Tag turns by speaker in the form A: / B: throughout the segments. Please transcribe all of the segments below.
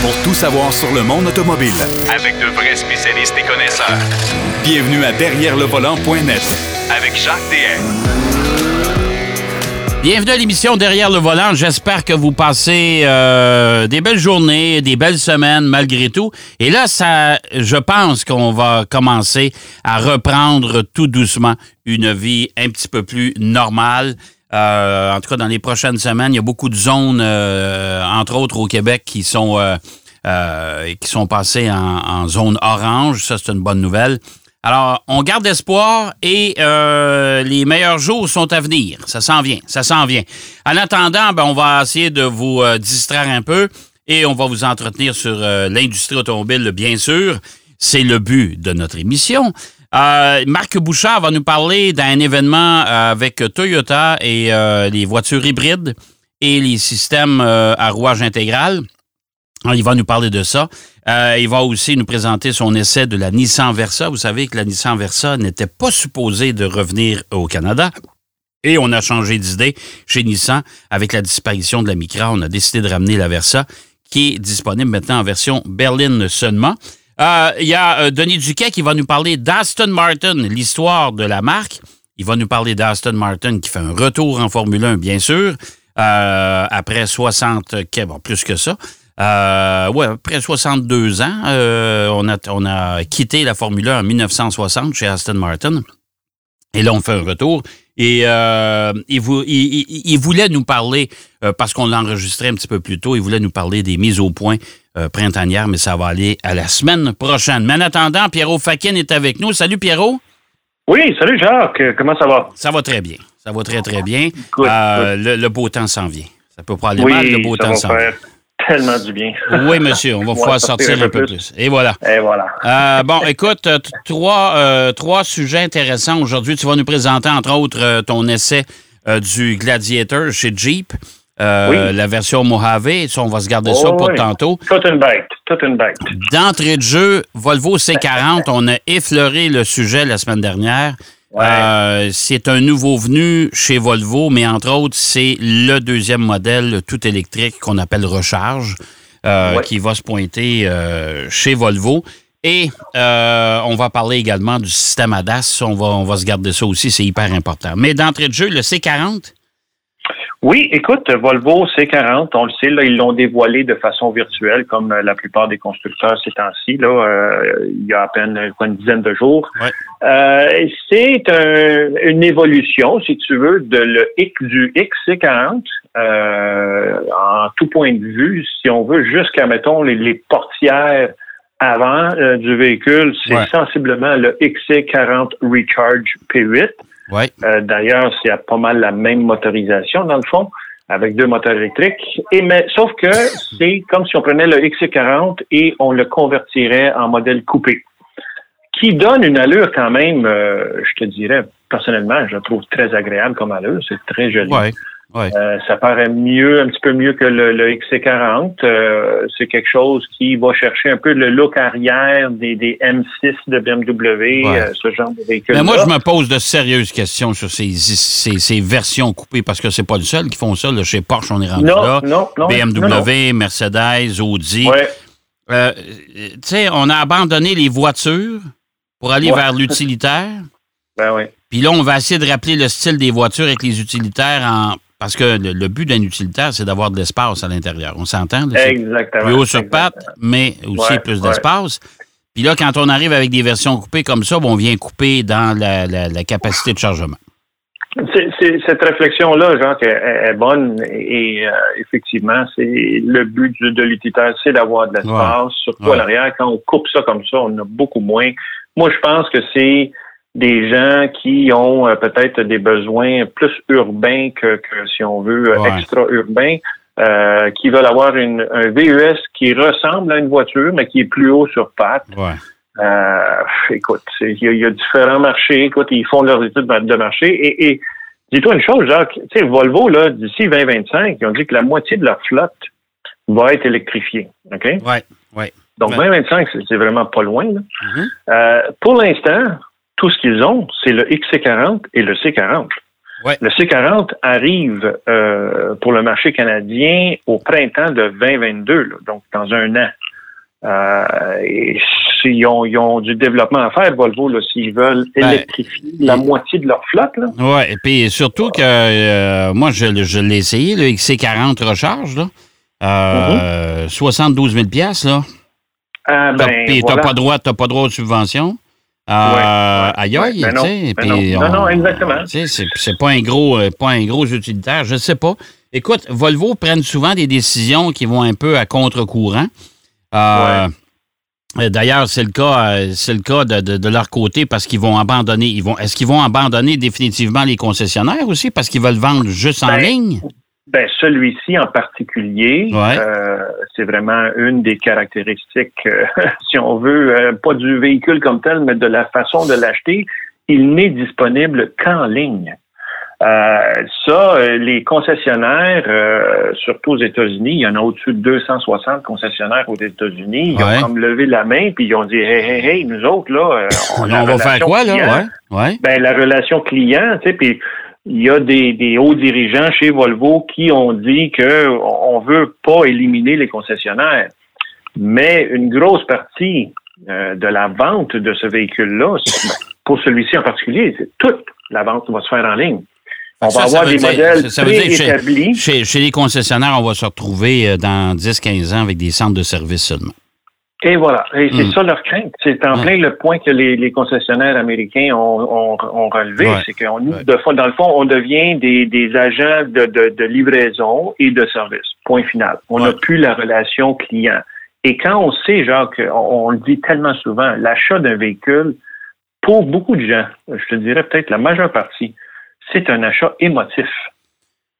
A: pour tout savoir sur le monde automobile.
B: Avec de vrais spécialistes et connaisseurs.
A: Bienvenue à Derrière le volant.net
B: Avec Jacques DM.
C: Bienvenue à l'émission Derrière le volant. J'espère que vous passez euh, des belles journées, des belles semaines malgré tout. Et là, ça, je pense qu'on va commencer à reprendre tout doucement une vie un petit peu plus normale. Euh, en tout cas, dans les prochaines semaines, il y a beaucoup de zones, euh, entre autres au Québec, qui sont, euh, qui sont passées en, zone orange. Ça, c'est une bonne nouvelle. Alors, on garde espoir et euh, les meilleurs jours sont à venir. Ça s'en vient, ça s'en vient. En attendant, ben, on va essayer de vous euh, distraire un peu et on va vous entretenir sur euh, l'industrie automobile, bien sûr. C'est le but de notre émission. Euh, Marc Bouchard va nous parler d'un événement euh, avec Toyota et euh, les voitures hybrides et les systèmes à rouage intégral. Alors, il va nous parler de ça. Il va aussi nous présenter son essai de la Nissan Versa. Vous savez que la Nissan Versa n'était pas supposée de revenir au Canada. Et on a changé d'idée chez Nissan avec la disparition de la Micra. On a décidé de ramener la Versa qui est disponible maintenant en version berline seulement. Euh, Il y a euh, Denis Duquet qui va nous parler d'Aston Martin, l'histoire de la marque. Il va nous parler d'Aston Martin qui fait un retour en Formule 1, bien sûr, euh, après 60, bon, plus que ça. Ouais, après 62 ans, on a quitté la Formule 1 en 1960 chez Aston Martin. Et là, on fait un retour. Et euh, il, vou- il- il- il voulait nous parler, euh, parce qu'on l'a enregistré un petit peu plus tôt, il voulait nous parler des mises au point euh, printanières, mais ça va aller à la semaine prochaine. Mais en attendant, Pierrot Fakin est avec nous. Salut Pierrot.
D: Oui, salut Jacques, comment ça va?
C: Ça va très bien. Ça va très, très bien.
D: Good,
C: le, le beau temps s'en vient. Ça peut pas aller
D: oui,
C: mal, le beau temps s'en vient.
D: Tellement du bien.
C: Oui, monsieur, on va pouvoir
D: sortir un peu plus.
C: Et voilà.
D: Et voilà.
C: Euh, bon, écoute, euh, trois, euh, trois sujets intéressants aujourd'hui. Tu vas nous présenter, entre autres, ton essai euh, du Gladiator chez Jeep,
D: Oui.
C: la version Mojave. Ça, on va se garder ça
D: Oh,
C: pour
D: oui.
C: tantôt.
D: Toute une bête, toute une bête.
C: D'entrée de jeu, Volvo C40, on a effleuré le sujet la semaine dernière.
D: Ouais.
C: Euh, c'est un nouveau venu chez Volvo, mais entre autres, c'est le deuxième modèle tout électrique qu'on appelle Recharge, euh,
D: Ouais.
C: qui va se pointer euh, chez Volvo. Et euh, on va parler également du système ADAS. On va, on va se garder ça aussi, c'est hyper important. Mais d'entrée de jeu, le C40,
D: Oui, écoute, Volvo C40, on le sait, là, ils l'ont dévoilé de façon virtuelle, comme euh, la plupart des constructeurs ces temps-ci, là, euh, il y a à peine quoi, une dizaine de jours.
C: Ouais.
D: Euh, c'est un- une évolution, si tu veux, de le X du XC40 euh, en tout point de vue, si on veut, jusqu'à, mettons, les, les portières avant euh, du véhicule, c'est
C: Ouais.
D: sensiblement le XC40 Recharge P8.
C: Oui,
D: Euh, D'ailleurs, c'est pas mal la même motorisation, dans le fond, avec deux moteurs électriques. Et mais, sauf que c'est comme si on prenait le XC40 et on le convertirait en modèle coupé, qui donne une allure quand même, euh, je te dirais, personnellement, je la trouve très agréable comme allure. C'est très joli. Euh, ça paraît mieux, un petit peu mieux que le, le XC40. Euh, c'est quelque chose qui va chercher un peu le look arrière des, des M6 de BMW,
C: Ouais.
D: euh, ce genre de véhicule.
C: Mais moi, je me pose de sérieuses questions sur ces, ces, ces versions coupées parce que c'est pas le seul qui font ça. là. Chez Porsche, on est rendu
D: non,
C: là.
D: non, non,
C: BMW. Mercedes, Audi.
D: Ouais,
C: tu sais, on a abandonné les voitures pour aller vers l'utilitaire.
D: ben oui.
C: Puis là, on va essayer de rappeler le style des voitures avec les utilitaires en. Parce que le, le but d'un utilitaire, c'est d'avoir de l'espace à l'intérieur. On s'entend?
D: Exactement.
C: plus haut sur pattes, mais aussi
D: Ouais,
C: plus
D: ouais.
C: d'espace. Puis là, quand on arrive avec des versions coupées comme ça, ben, on vient couper dans la, la- la capacité de chargement.
D: Cette réflexion-là, Jacques, est, bonne et euh, effectivement, c'est le but de l'utilitaire, c'est d'avoir de l'espace, surtout à l'arrière. Quand on coupe ça comme ça, on a beaucoup moins. Moi, je pense que c'est des gens qui ont euh, peut-être des besoins plus urbains que, que si on veut, euh,
C: Ouais.
D: extra-urbains, euh, qui veulent avoir une, un VUS qui ressemble à une voiture, mais qui est plus haut sur pattes.
C: Ouais.
D: Euh, écoute, il y, y a différents marchés. Écoute, ils font leurs études de marché. Et, et dis-toi une chose, Jacques. Tu sais, Volvo, là, d'ici 2025, ils ont dit que la moitié de leur flotte va être électrifiée. OK?
C: Ouais. Ouais.
D: Donc,
C: Ouais.
D: 2025, c'est vraiment pas loin. là.
C: Mhm.
D: Euh, pour l'instant, tout ce qu'ils ont, c'est le XC40 et le C40.
C: Ouais.
D: Le C40 arrive euh, pour le marché canadien au printemps de 2022, là, donc dans un an. Euh, et s'ils ont, ils ont du développement à faire, Volvo, s'ils veulent
C: Ben,
D: électrifier la moitié de leur flotte.
C: Oui, et puis surtout que euh, moi, je, je l'ai essayé, le XC40 recharge, là. Euh, 72 000 là.
D: Ah,
C: T'as-
D: ben,
C: Puis t'as
D: voilà.
C: pas droit, t'as pas droit aux subventions. Euh, aïe aïe, tu sais,
D: non. Non, exactement.
C: C'est pas un gros, euh, pas un gros utilitaire, je sais pas. Écoute, Volvo prennent souvent des décisions qui vont un peu à contre-courant. Euh, D'ailleurs, c'est le cas, euh, c'est le cas de, de- de leur côté parce qu'ils vont abandonner. Ils vont, est-ce qu'ils vont abandonner définitivement les concessionnaires aussi parce qu'ils veulent vendre juste en
D: Ben,
C: ligne?
D: Ben, celui-ci en particulier,
C: Ouais.
D: euh, c'est vraiment une des caractéristiques, euh, si on veut, euh, pas du véhicule comme tel, mais de la façon de l'acheter. Il n'est disponible qu'en ligne. Euh, ça, euh, les concessionnaires, euh, surtout aux États-Unis, il y en a au-dessus de 260 concessionnaires aux États-Unis. Ils
C: Ouais.
D: ont comme levé la main puis ils ont dit hey hey hey, nous autres là,
C: On,
D: a
C: va faire quoi, là? ouais.
D: Ben, la relation client, tu sais, puis il y a des, des hauts dirigeants chez Volvo qui ont dit que on veut pas éliminer les concessionnaires, mais une grosse partie euh, de la vente de ce véhicule-là, pour celui-ci en particulier, c'est toute la vente va se faire en ligne. On
C: Ça,
D: va
C: ça
D: avoir des
C: dire-
D: modèles
C: ça- ça veut dire que chez-. Chez, chez les concessionnaires, on va se retrouver euh, dans 10-15 ans avec des centres de services seulement.
D: Et voilà. Et c'est
C: Mm.
D: ça leur crainte. C'est en
C: Ouais.
D: plein le point que les, les concessionnaires américains ont, ont, ont relevé.
C: Ouais.
D: C'est qu'on,
C: Ouais.
D: de fond- dans le fond, on devient des, des agents de, de, de livraison et de service. Point final. On n'a
C: Ouais.
D: plus la relation client. Et quand on sait, Jacques, on, on le dit tellement souvent, l'achat d'un véhicule, pour beaucoup de gens, je te dirais peut-être la majeure partie, c'est un achat émotif.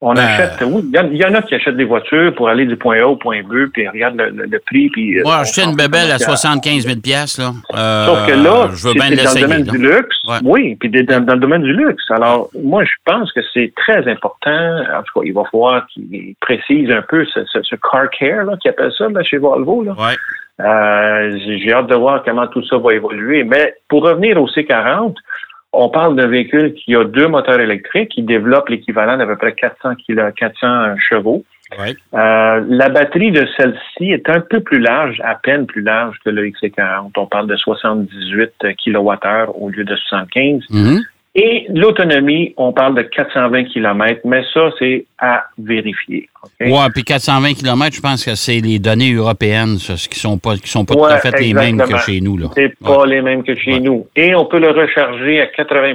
D: On
C: Ben,
D: achète, oui, il y, en- il y en a qui achètent des voitures pour aller du point A au point B, puis regardent le, le- le prix, puis... euh,
C: Moi,
D: on
C: acheter une bébelle à
D: fout,
C: 75 000 là. euh,
D: Sauf que là,
C: je veux bien
D: dans le domaine
C: là.
D: du luxe.
C: Ouais.
D: Oui, puis dans, dans le domaine du luxe. Alors, moi, je pense que c'est très important. En tout cas, il va falloir qu'ils précisent un peu ce, ce, ce car care, là, qu'ils appellent ça, là, chez Volvo. Là.
C: Ouais.
D: Euh, j'ai j'ai hâte de voir comment tout ça va évoluer. Mais pour revenir au C40, on parle d'un véhicule qui a deux moteurs électriques, qui développe l'équivalent d'à peu près 400 kilo, 400 chevaux.
C: Ouais.
D: Euh, la batterie de celle-ci est un peu plus large, à peine plus large que le XC40. On parle de 78 kWh au lieu de 75.
C: Mhm.
D: Et l'autonomie, on parle de 420 km, mais ça, c'est à vérifier. OK?
C: Ouais, puis 420 km, je pense que c'est les données européennes, ça, ce qui sont pas, qui sont pas tout
D: Ouais,
C: à fait les mêmes que chez nous, là.
D: C'est pas
C: Ouais.
D: les mêmes que chez
C: Ouais.
D: nous. Et on peut le recharger à 80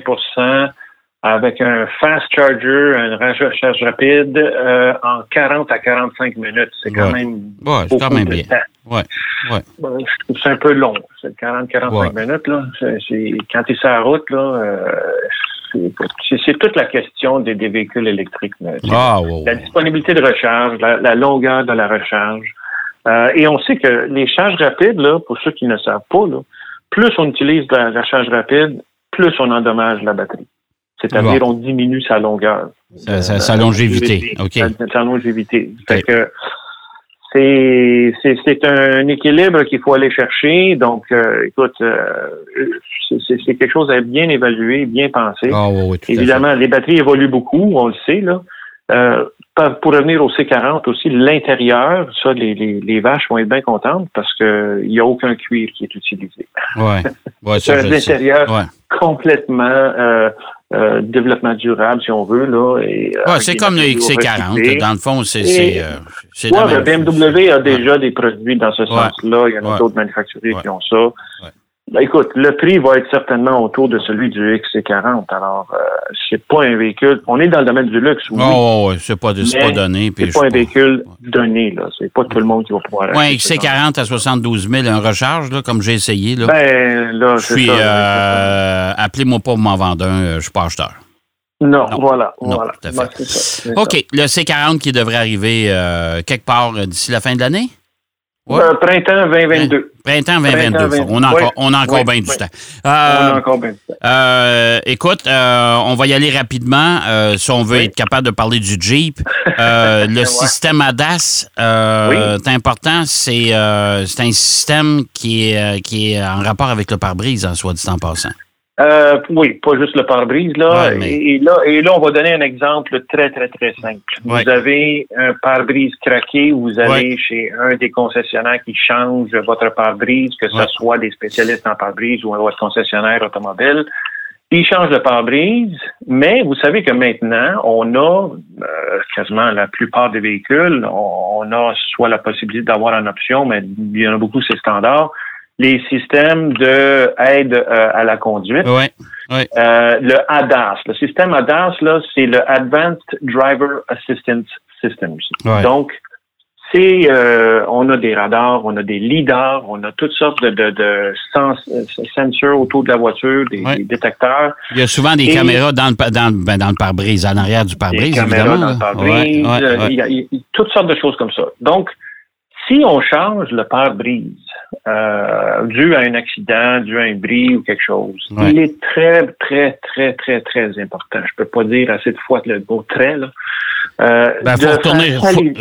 D: avec un fast charger, un recharge rapide, euh, en 40 à 45 minutes. C'est quand
C: Ouais.
D: même
C: Ouais, c'est quand
D: beaucoup
C: même
D: de
C: bien.
D: temps.
C: Ouais, ouais.
D: Je trouve ça un peu long. C'est 40-45 minutes, là. C'est, c'est- quand tu es sur la route, là, euh, c'est, c'est- c'est toute la question des, des véhicules électriques. là. C'est
C: Ah,
D: La disponibilité de recharge, la, la longueur de la recharge. Euh, et on sait que les charges rapides, là, pour ceux qui ne savent pas, là, plus on utilise la, la charge rapide, plus on endommage la batterie. C'est-à-dire,
C: Bon.
D: on diminue sa longueur.
C: Sa- sa- sa longévité. OK.
D: Sa, sa longévité. Fait que c'est, c'est, c'est un équilibre qu'il faut aller chercher. Donc, euh, écoute, euh, c'est, quelque chose à bien évaluer, bien penser.
C: Ah.
D: Évidemment, les batteries évoluent beaucoup, on le sait, là. Euh, pour revenir au C40 aussi, l'intérieur, ça, les, les, les vaches vont être bien contentes parce qu'il n'y a aucun cuir qui est utilisé.
C: Ouais. Ouais,
D: C'est un intérieur
C: Ouais.
D: complètement euh, euh, développement durable, si on veut. Là, et, euh,
C: Ouais, c'est comme le
D: matériaux
C: XC40.
D: recyclés.
C: Dans le fond, c'est c'est, euh,
D: Ouais. BMW a déjà des produits dans ce sens-là. Il y en a d'autres manufacturiers qui ont ça. Ben, écoute, le prix va être certainement autour de celui du XC40. Alors, euh, c'est pas un véhicule. On est dans le domaine du luxe, oui.
C: Oh, c'est pas, c'est
D: Mais
C: pas donné.
D: c'est pas un véhicule donné, là. C'est pas tout le monde qui va pouvoir genre.
C: XC40 à 72 000, un recharge, là, comme j'ai essayé. Là.
D: Ben, là,
C: je suis. euh, Appelez-moi pas pour m'en vendre un, euh, je suis pas acheteur.
D: Non,
C: non.
D: voilà,
C: Non,
D: voilà.
C: tout à fait.
D: Ben, ça, c'est
C: OK,
D: ça.
C: le C40 qui devrait arriver euh, quelque part euh, d'ici la fin de l'année? Ouais.
D: Euh, printemps 2022.
C: Printemps 2022.
D: Printemps
C: on a encore,
D: ouais.
C: on a encore
D: Ouais,
C: bien du temps.
D: On
C: Euh,
D: a encore bien du temps.
C: Euh, écoute, euh, on va y aller rapidement euh, si on veut
D: Oui.
C: être capable de parler du Jeep. Euh, le système ADAS, euh,
D: Oui.
C: c'est important. C'est euh, c'est un système qui est, qui est en rapport avec le pare-brise, en soit dit en passant.
D: Euh, oui, pas juste le pare-brise, là.
C: Ouais, mais-
D: et, et là. Et là, on va donner un exemple très, très, très simple.
C: Ouais.
D: Vous avez un pare-brise craqué, vous allez
C: Ouais.
D: chez un des concessionnaires qui change votre pare-brise, que ce soit des spécialistes en pare-brise ou votre concessionnaire automobile. Ils changent le pare-brise, mais vous savez que maintenant, on a euh, quasiment la plupart des véhicules, on, on a soit la possibilité d'avoir en option, mais il y en a beaucoup, c'est standard, les systèmes de aide euh, à la conduite.
C: Ouais.
D: Euh, le ADAS, le système ADAS, là, c'est le Advanced Driver Assistance Systems.
C: Ouais.
D: Donc, c'est, euh, on a des radars, on a des lidars, on a toutes sortes de, de, de sens, euh, sensors autour de la voiture, des,
C: Ouais.
D: des détecteurs,
C: Il y a souvent des
D: Et-
C: caméras dans le, dans, le- ben, dans le pare-brise, en arrière du
D: des
C: pare-brise,
D: caméras
C: évidemment.
D: dans le pare-brise,
C: Ouais, ouais,
D: euh,
C: ouais.
D: il y a- il y a toutes sortes de choses comme ça. Donc, si on change le pare-brise euh, dû à un accident, dû à un bris ou quelque chose,
C: Ouais.
D: il est très, très, très, très, très important. Je peux pas dire assez de fois le mot très, là. Euh,
C: Ben, faut retourner,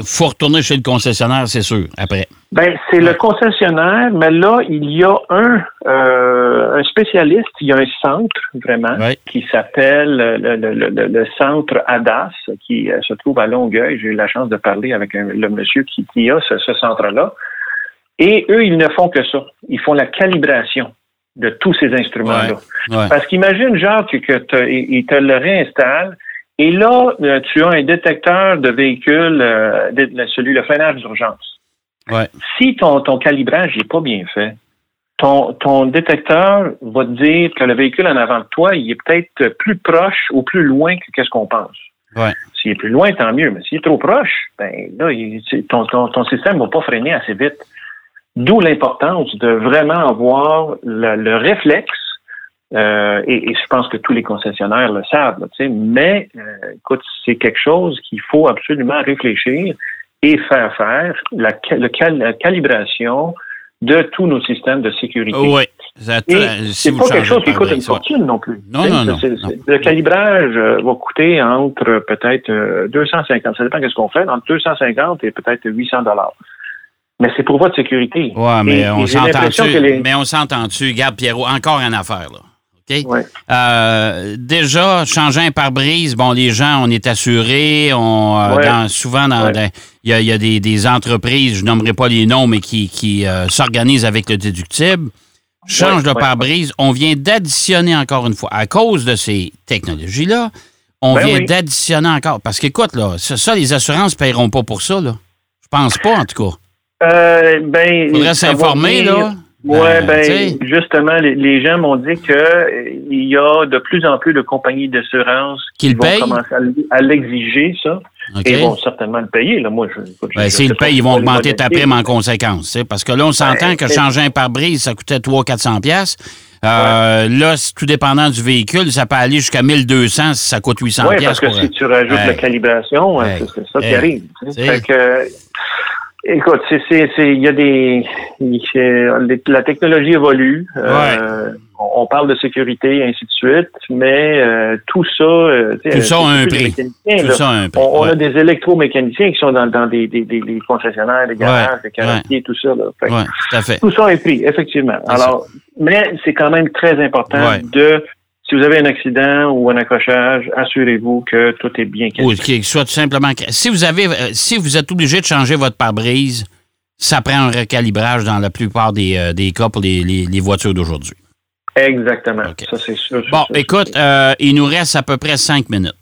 C: faut, retourner chez le concessionnaire, c'est sûr, après.
D: Ben, c'est le concessionnaire, mais là, il y a un, euh, un spécialiste, il y a un centre, vraiment,
C: Ouais.
D: qui s'appelle le, le, le, le- centre ADAS, qui euh, se trouve à Longueuil. J'ai eu la chance de parler avec un- le monsieur qui, qui a ce, ce centre-là. Et eux, ils ne font que ça. Ils font la calibration de tous ces instruments-là.
C: Ouais.
D: Parce qu'imagine, genre, que, que te- le réinstalle, et là, euh, tu as un détecteur de véhicule, euh, de- celui, le freinage d'urgence.
C: Ouais.
D: Si ton, ton calibrage n'est pas bien fait, ton, ton détecteur va te dire que le véhicule en avant de toi, il est peut-être plus proche ou plus loin que qu'est-ce qu'on pense.
C: Ouais.
D: S'il est plus loin, tant mieux. Mais s'il est trop proche, ben là, il- ton, ton, ton système ne va pas freiner assez vite. D'où l'importance de vraiment avoir le, le réflexe. euh, et, et je pense que tous les concessionnaires le savent, là, mais euh, écoute, c'est quelque chose qu'il faut absolument réfléchir et faire faire la, ca- le cal- la calibration de tous nos systèmes de sécurité.
C: Oui. Euh, si
D: c'est pas quelque chose qui coûte une fortune non plus.
C: Non, non, non,
D: Le calibrage euh, va coûter entre euh, peut-être euh, 250, ça dépend de ce qu'on fait, entre 250 et peut-être 800 dollars. Mais c'est pour votre sécurité.
C: Ouais, mais on s'entend-tu?
D: les-
C: Mais on s'entend-tu? Garde, Pierrot, encore une affaire, là. OK?
D: Ouais.
C: Euh, déjà, changer un pare-brise, bon, les gens, on est assurés, on, euh,
D: Ouais.
C: dans- souvent,
D: Ouais.
C: il y a, y a des, des entreprises, je nommerai pas les noms, mais qui, qui euh, s'organisent avec le déductible. Change
D: ouais.
C: pare-brise, on vient d'additionner encore une fois, à cause de ces technologies-là, on
D: Ben
C: vient
D: oui.
C: d'additionner encore. Parce qu'écoute, là, ça, ça, les assurances ne paieront pas pour ça, là. Je pense pas, en tout cas.
D: Euh, ben,
C: Faudrait s'informer, là.
D: Ouais,
C: Euh,
D: ben, justement, les, les gens m'ont dit que euh, il y a de plus en plus de compagnies d'assurance
C: Qui le
D: vont
C: payent?
D: commencer à, l'exiger, ça, et vont certainement le payer. Là. Moi,
C: Ben, S'ils le payent, ils vont augmenter ta prime en conséquence. Parce que là, on s'entend
D: Ben,
C: que changer un pare-brise, ça coûtait 300-400$. pièces. Euh, Là, tout dépendant du véhicule, ça peut aller jusqu'à 1200 si ça coûte 800$.
D: Oui, parce que
C: pour,
D: si tu rajoutes
C: Hey.
D: la calibration,
C: Hey.
D: c'est ça qui
C: Hey.
D: arrive. sais.
C: Hey.
D: Fait que, écoute, c'est, c'est, c'est, il y a des, la technologie évolue. euh, on, parle de sécurité et ainsi de suite, mais euh, tout ça, euh,
C: Tout ça a un prix. Tout ça a un prix.
D: On, on
C: ouais.
D: a des électromécaniciens qui sont dans, dans des, des, des, des concessionnaires, des garages,
C: Ouais,
D: des carrossiers, tout ça. Là. Fait
C: tout à fait.
D: Tout ça est pris, effectivement.
C: C'est
D: Alors, mais c'est quand même très important de, si vous avez un accident ou un accrochage, assurez-vous que tout est bien
C: qu'il soit tout simplement. Si vous avez, euh, si vous êtes obligé de changer votre pare-brise, ça prend un recalibrage dans la plupart des, euh, des cas pour les, les- les voitures d'aujourd'hui.
D: Exactement. Ça, c'est sûr.
C: Bon, écoute, euh, il nous reste à peu près cinq minutes.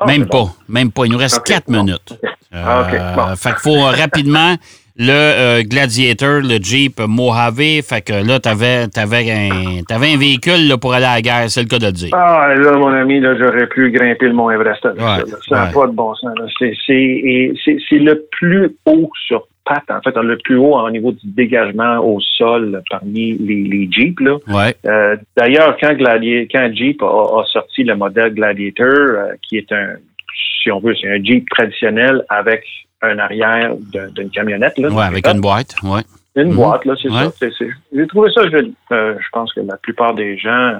D: Ah,
C: même
D: bon.
C: pas, même pas. Il nous reste quatre
D: bon.
C: minutes.
D: Ah, OK,
C: Euh,
D: bon.
C: Fait qu'il faut rapidement le euh, Gladiator, le Jeep Mojave. Fait que là, t'avais avais un, t'avais un véhicule là, pour aller à la guerre, c'est le cas de le dire.
D: Ah, là, mon ami, là, j'aurais pu grimper le Mont Everest.
C: Ouais.
D: Ça n'a
C: ouais.
D: pas de bon sens. là. C'est, c'est, c'est, c'est le plus haut sur pattes, en fait, le plus haut au niveau du dégagement au sol parmi les, les Jeeps. Là.
C: Ouais.
D: Euh, D'ailleurs, quand, Gladi- quand Jeep a, a sorti le modèle Gladiator, euh, qui est un, si on veut, c'est un Jeep traditionnel avec un arrière d'une camionnette. Là,
C: Ouais, avec une boîte. Ouais.
D: Une
C: Mhm.
D: boîte, là, c'est
C: Ouais.
D: ça. J'ai trouvé ça joli. Euh, je pense que la plupart des gens, euh,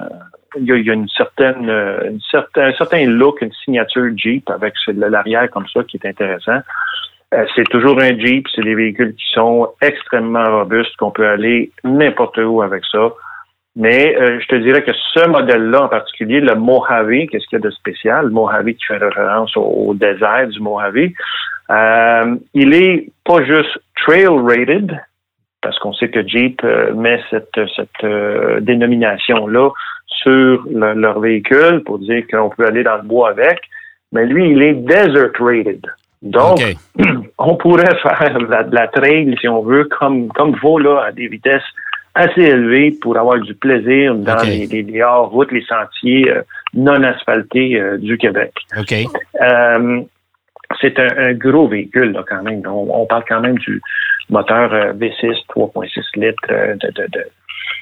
D: il y, a- il y a une certaine, euh, une certain, un certain look, une signature Jeep avec l'arrière comme ça qui est intéressant. C'est toujours un Jeep, c'est des véhicules qui sont extrêmement robustes, qu'on peut aller n'importe où avec ça. Mais je te dirais que ce modèle-là en particulier, le Mojave, qu'est-ce qu'il y a de spécial? Le Mojave qui fait référence au, désert du Mojave, euh, il est pas juste trail rated, parce qu'on sait que Jeep euh, met cette, cette dénomination-là sur leur véhicule pour dire qu'on peut aller dans le bois avec, mais lui, il est desert rated. Donc, on pourrait faire la, la trail, si on veut, comme comme vaut là, à des vitesses assez élevées pour avoir du plaisir dans les, les, hors-routes, les sentiers euh, non asphaltés euh, du Québec. Euh, c'est un, gros véhicule, là, quand même. On, parle quand même du moteur V6 3.6 litres de, de, de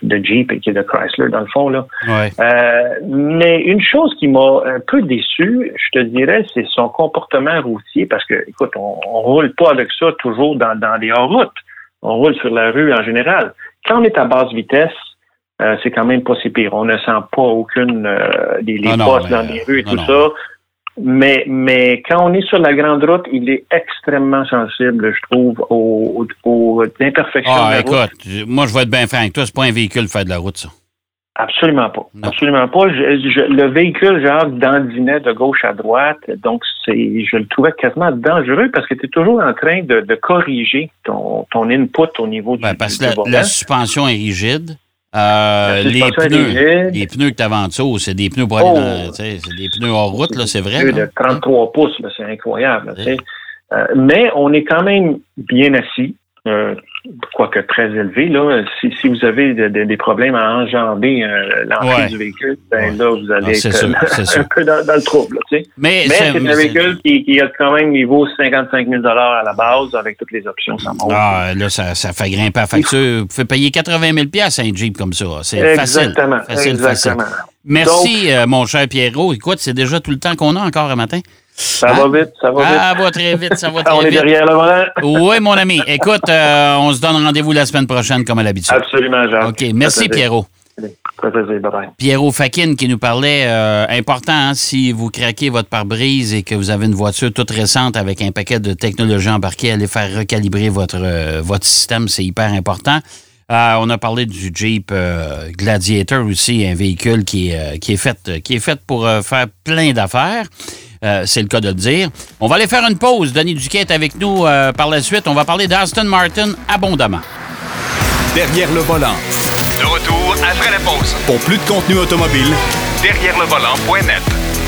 D: de Jeep et qui est de Chrysler, dans le fond. Là. Euh, mais une chose qui m'a un peu déçu, je te dirais, c'est son comportement routier, parce que, écoute, on, on roule pas avec ça toujours dans, dans les hors-routes. On roule sur la rue en général. Quand on est à basse vitesse, euh, c'est quand même pas si pire. On ne sent pas aucune euh, des les postes dans les rues et tout ça. Mais, mais quand on est sur la grande route, il est extrêmement sensible, je trouve, aux, aux, imperfections
C: ah, écoute, moi, je vais être bien franc avec toi, c'est pas un véhicule de faire de la route, ça.
D: Absolument pas. Absolument pas. le véhicule, genre, dandinait de gauche à droite. Donc, c'est, je le trouvais quasiment dangereux parce que tu es toujours en train de, corriger ton, ton input au niveau
C: ben, parce que la, suspension est rigide. Euh, les, pneus, les pneus que tu as en dessous, c'est des pneus pour aller oh. c'est des pneus hors route, là, c'est vrai.
D: de 33 pouces, c'est incroyable. Euh, mais on est quand même bien assis. Euh, quoique très élevé. Là, si, si vous avez des problèmes à enjamber euh, l'entrée du véhicule, ben là, vous allez être un peu dans, le trouble. tu sais. Mais, c'est un véhicule qui, qui, a quand même niveau 55 000 à la base avec toutes les options. Ça monte.
C: Ah, là, ça, ça fait grimper la facture. Vous pouvez payer 80 000 à un Jeep comme ça. C'est facile. Facile,
D: exactement.
C: Merci, euh, mon cher Pierrot. Écoute, c'est déjà tout le temps qu'on a encore un matin.
D: Ça va vite, ça va vite.
C: Ça va très vite, ça va très vite.
D: on est derrière le volant.
C: Oui, mon ami. Écoute, euh, on se donne rendez-vous la semaine prochaine, comme à l'habitude.
D: Absolument, Jean.
C: OK, merci, Pierrot. Pierrot Fakin qui nous parlait, euh, important, hein, si vous craquez votre pare-brise et que vous avez une voiture toute récente avec un paquet de technologies embarquées, allez faire recalibrer votre, euh, votre système, c'est hyper important. On a parlé du Jeep Gladiator aussi, un véhicule qui est, qui est, fait, qui est fait pour faire plein d'affaires. Euh, c'est le cas de le dire. On va aller faire une pause. Denis Duquet est avec nous euh, par la suite. On va parler d'Aston Martin abondamment.
A: Derrière le volant.
B: De retour après la pause.
A: Pour plus de contenu automobile,
B: derrière le volant.net.